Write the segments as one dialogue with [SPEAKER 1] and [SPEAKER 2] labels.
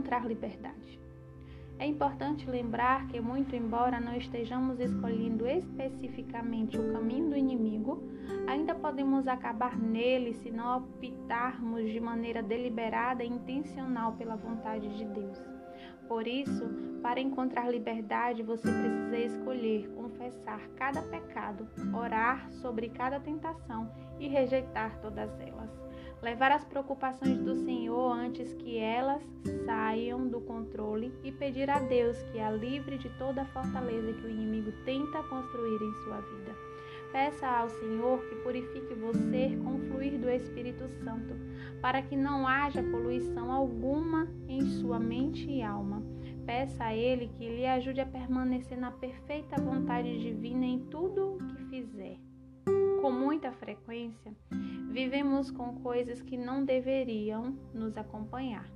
[SPEAKER 1] encontrar liberdade. É importante lembrar que, muito embora não estejamos escolhendo especificamente o caminho do inimigo, ainda podemos acabar nele se não optarmos de maneira deliberada e intencional pela vontade de Deus. Por isso, para encontrar liberdade, você precisa escolher confessar cada pecado, orar sobre cada tentação e rejeitar todas elas levar as preocupações do Senhor antes que elas saiam do controle e pedir a Deus que a livre de toda a fortaleza que o inimigo tenta construir em sua vida. Peça ao Senhor que purifique você com o fluir do Espírito Santo, para que não haja poluição alguma em sua mente e alma. Peça a Ele que lhe ajude a permanecer na perfeita vontade divina em tudo o que fizer. Com muita frequência, vivemos com coisas que não deveriam nos acompanhar.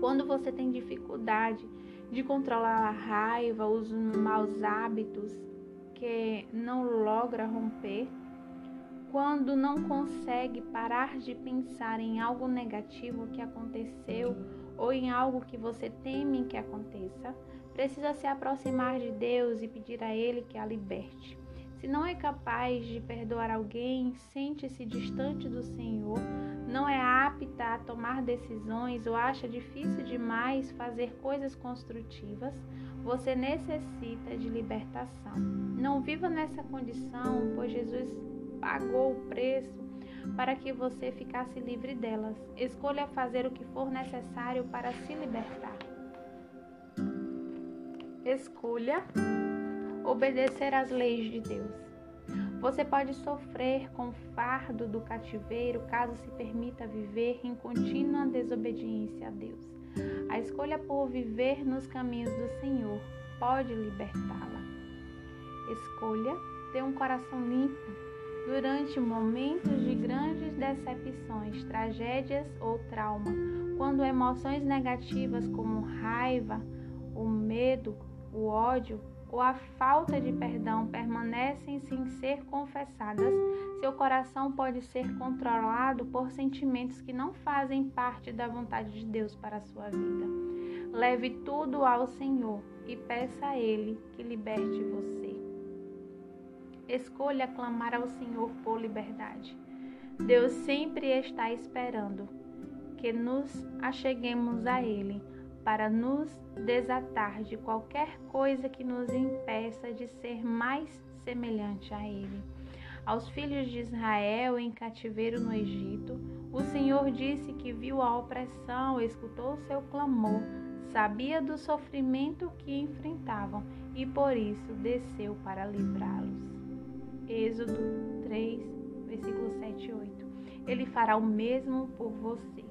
[SPEAKER 1] Quando você tem dificuldade de controlar a raiva, os maus hábitos que não logra romper, quando não consegue parar de pensar em algo negativo que aconteceu ou em algo que você teme que aconteça, precisa se aproximar de Deus e pedir a Ele que a liberte. Se não é capaz de perdoar alguém, sente-se distante do Senhor, não é apta a tomar decisões ou acha difícil demais fazer coisas construtivas, você necessita de libertação. Não viva nessa condição, pois Jesus pagou o preço para que você ficasse livre delas. Escolha fazer o que for necessário para se libertar. Escolha obedecer às leis de Deus. Você pode sofrer com o fardo do cativeiro caso se permita viver em contínua desobediência a Deus. A escolha por viver nos caminhos do Senhor pode libertá-la. Escolha ter um coração limpo durante momentos de grandes decepções, tragédias ou trauma, quando emoções negativas como raiva, o medo, o ódio ou a falta de perdão permanecem sem ser confessadas, seu coração pode ser controlado por sentimentos que não fazem parte da vontade de Deus para a sua vida. Leve tudo ao Senhor e peça a Ele que liberte você. Escolha clamar ao Senhor por liberdade. Deus sempre está esperando que nos acheguemos a Ele para nos desatar de qualquer coisa que nos impeça de ser mais semelhante a Ele. Aos filhos de Israel em cativeiro no Egito, o Senhor disse que viu a opressão, escutou o seu clamor, sabia do sofrimento que enfrentavam e por isso desceu para livrá-los. Êxodo 3, versículo 7 e 8. Ele fará o mesmo por você.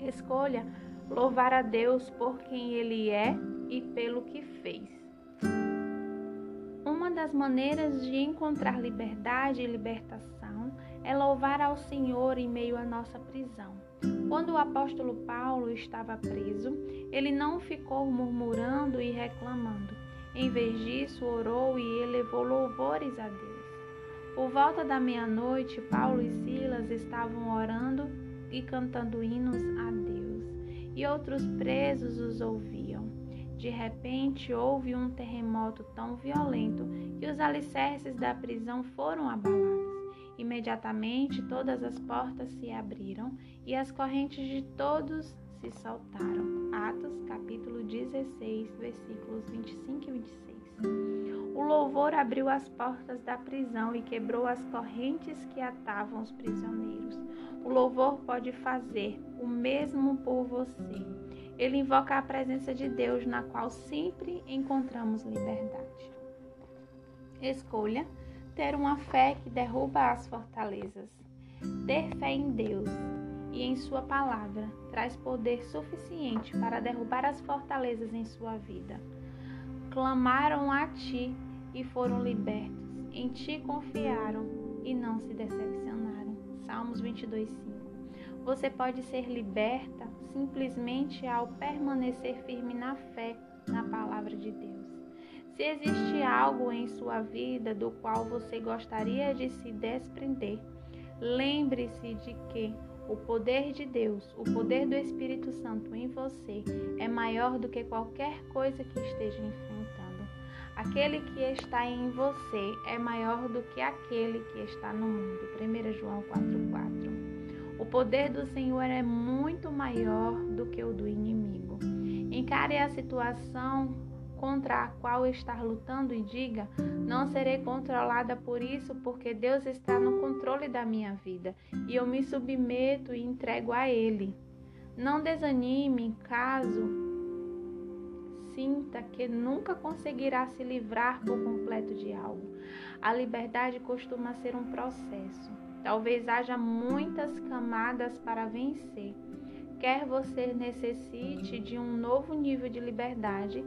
[SPEAKER 1] Escolha louvar a Deus por quem Ele é e pelo que fez. Uma das maneiras de encontrar liberdade e libertação é louvar ao Senhor em meio à nossa prisão. Quando o apóstolo Paulo estava preso, ele não ficou murmurando e reclamando. Em vez disso, orou e elevou louvores a Deus. Por volta da meia-noite, Paulo e Silas estavam orando e cantando hinos a Deus e outros presos os ouviam. De repente houve um terremoto tão violento que os alicerces da prisão foram abalados. Imediatamente todas as portas se abriram e as correntes de todos se soltaram. Atos capítulo 16, versículos 25 e 26. O louvor abriu as portas da prisão e quebrou as correntes que atavam os prisioneiros. O louvor pode fazer o mesmo por você. Ele invoca a presença de Deus, na qual sempre encontramos liberdade. Escolha ter uma fé que derruba as fortalezas. Ter fé em Deus e em Sua palavra traz poder suficiente para derrubar as fortalezas em sua vida. Clamaram a Ti e foram libertos. Em Ti confiaram e não se decepcionaram. Salmos 22, 5. Você pode ser liberta simplesmente ao permanecer firme na fé na palavra de Deus. Se existe algo em sua vida do qual você gostaria de se desprender, lembre-se de que O poder de Deus, o poder do Espírito Santo em você é maior do que qualquer coisa que esteja enfrentando. Aquele que está em você é maior do que aquele que está no mundo. 1 João 4,4. O poder do Senhor é muito maior do que o do inimigo. Encare a situação contra a qual estar lutando e diga: Não serei controlada por isso, porque Deus está no controle da minha vida e eu me submeto e entrego a Ele. Não desanime caso sinta que nunca conseguirá se livrar por completo de algo. A liberdade costuma ser um processo. Talvez haja muitas camadas para vencer. Quer você necessite de um novo nível de liberdade,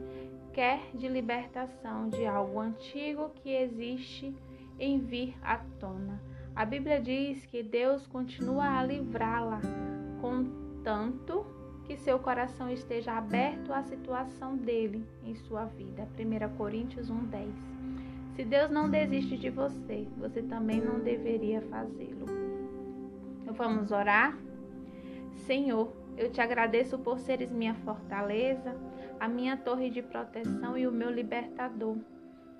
[SPEAKER 1] quer de libertação de algo antigo que existe em vir à tona. A Bíblia diz que Deus continua a livrá-la, contanto que seu coração esteja aberto à situação dele em sua vida. 1 Coríntios 1:10. Se Deus não desiste de você, você também não deveria fazê-lo. Vamos orar? Senhor, eu te agradeço por seres minha fortaleza, a minha torre de proteção e o meu libertador,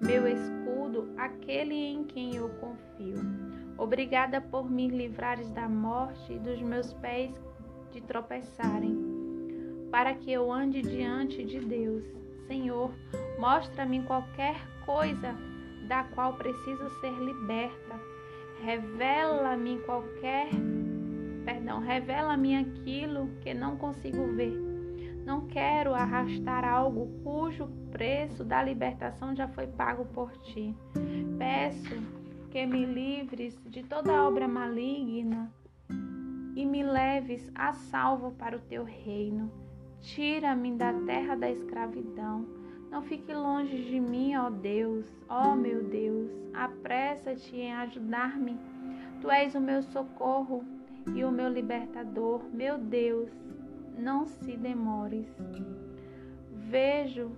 [SPEAKER 1] meu escudo, aquele em quem eu confio. Obrigada por me livrares da morte e dos meus pés de tropeçarem, para que eu ande diante de Deus. Senhor, mostra-me qualquer coisa da qual preciso ser liberta. Revela-me qualquer perdão, revela-me aquilo que não consigo ver. Não quero arrastar algo cujo preço da libertação já foi pago por ti. Peço que me livres de toda obra maligna e me leves a salvo para o teu reino. Tira-me da terra da escravidão. Não fique longe de mim, ó Deus, ó meu Deus. Apressa-te em ajudar-me. Tu és o meu socorro e o meu libertador, meu Deus, não se demores. Vejo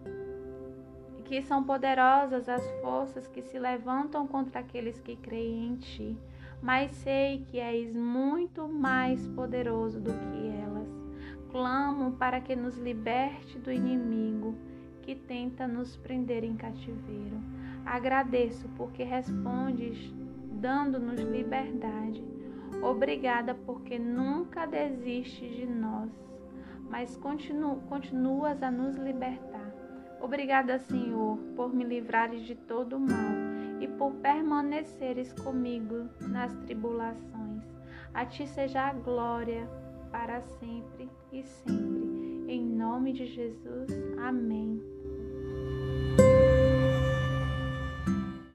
[SPEAKER 1] que são poderosas as forças que se levantam contra aqueles que creem em ti, mas sei que és muito mais poderoso do que elas. Clamo para que nos liberte do inimigo que tenta nos prender em cativeiro. Agradeço porque respondes dando-nos liberdade Obrigada porque nunca desistes de nós, mas continu, continuas a nos libertar. Obrigada, Senhor, por me livrares de todo o mal e por permaneceres comigo nas tribulações. A ti seja a glória para sempre e sempre. Em nome de Jesus. Amém.